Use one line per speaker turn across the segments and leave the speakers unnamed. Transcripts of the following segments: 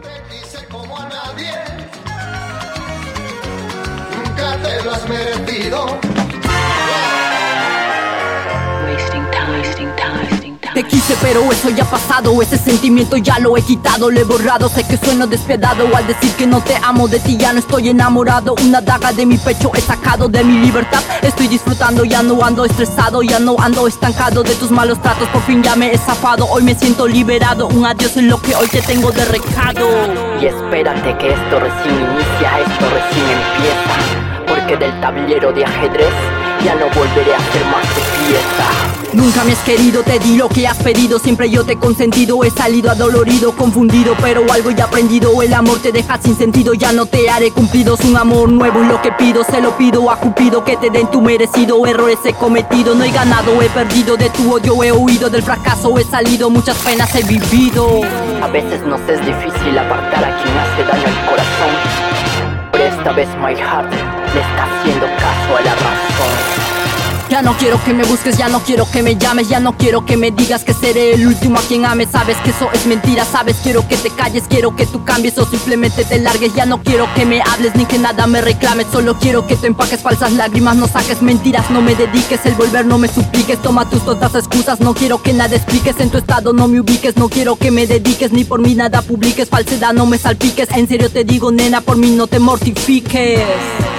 te quise como a nadie. Nunca te lo has merecido.
Quise pero eso ya ha pasado. Ese sentimiento ya lo he quitado, lo he borrado. Sé que sueno despiadado al decir que no te amo. De ti ya no estoy enamorado. Una daga de mi pecho he sacado de mi libertad. Estoy disfrutando, ya no ando estresado Ya no ando estancado. De tus malos tratos Por fin ya me he zafado, hoy me siento liberado. Un adiós en lo que hoy te tengo de recado.
Y espérate que esto recién inicia, esto recién empieza. Porque del tablero de ajedrez ya no volveré a ser más de pieza.
Nunca me has querido, te di lo que has pedido. Siempre yo te he consentido, he salido adolorido, confundido Pero algo ya aprendido, el amor te deja sin sentido Ya no te haré cumplidos, un amor nuevo es lo que pido Se lo pido a Cupido, que te den tu merecido. Errores he cometido, no he ganado, he perdido. De tu odio he huido, del fracaso he salido. Muchas penas he vivido.
A veces nos es difícil apartar a quien hace daño al corazón. Pero esta vez my heart le está haciendo caso a la razón.
Ya no quiero que me busques, ya no quiero que me llames, ya no quiero que me digas que seré el último a quien ames. Sabes que eso es mentira, sabes, quiero que te calles, quiero que tú cambies o simplemente te largues. Ya no quiero que me hables ni que nada me reclames, solo quiero que te empaques falsas lágrimas, no saques mentiras, no me dediques, el volver no me supliques. Toma tus tontas excusas, no quiero que nada expliques, en tu estado no me ubiques, no quiero que me dediques ni por mí nada publiques. Falsedad, no me salpiques, en serio te digo, nena, por mí no te mortifiques.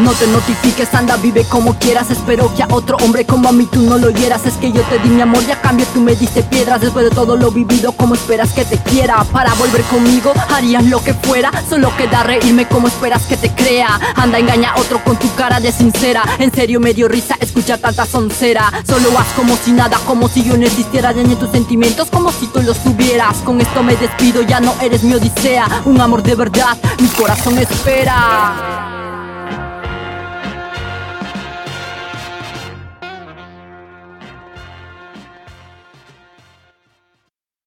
No te notifiques, anda, vive como quieras. Espero que a otro hombre como a mí tú no lo hieras. Es que yo te di mi amor y a cambio tú me diste piedras. Después de todo lo vivido, ¿cómo esperas que te quiera? Para volver conmigo, harías lo que fuera. Solo queda reírme, ¿cómo esperas que te crea? Anda, engaña a otro con tu cara de sincera. En serio me dio risa escuchar tanta soncera. Solo haz como si nada, como si yo no existiera. Dañé tus sentimientos como si tú los tuvieras. Con esto me despido, ya no eres mi odisea. Un amor de verdad, mi corazón espera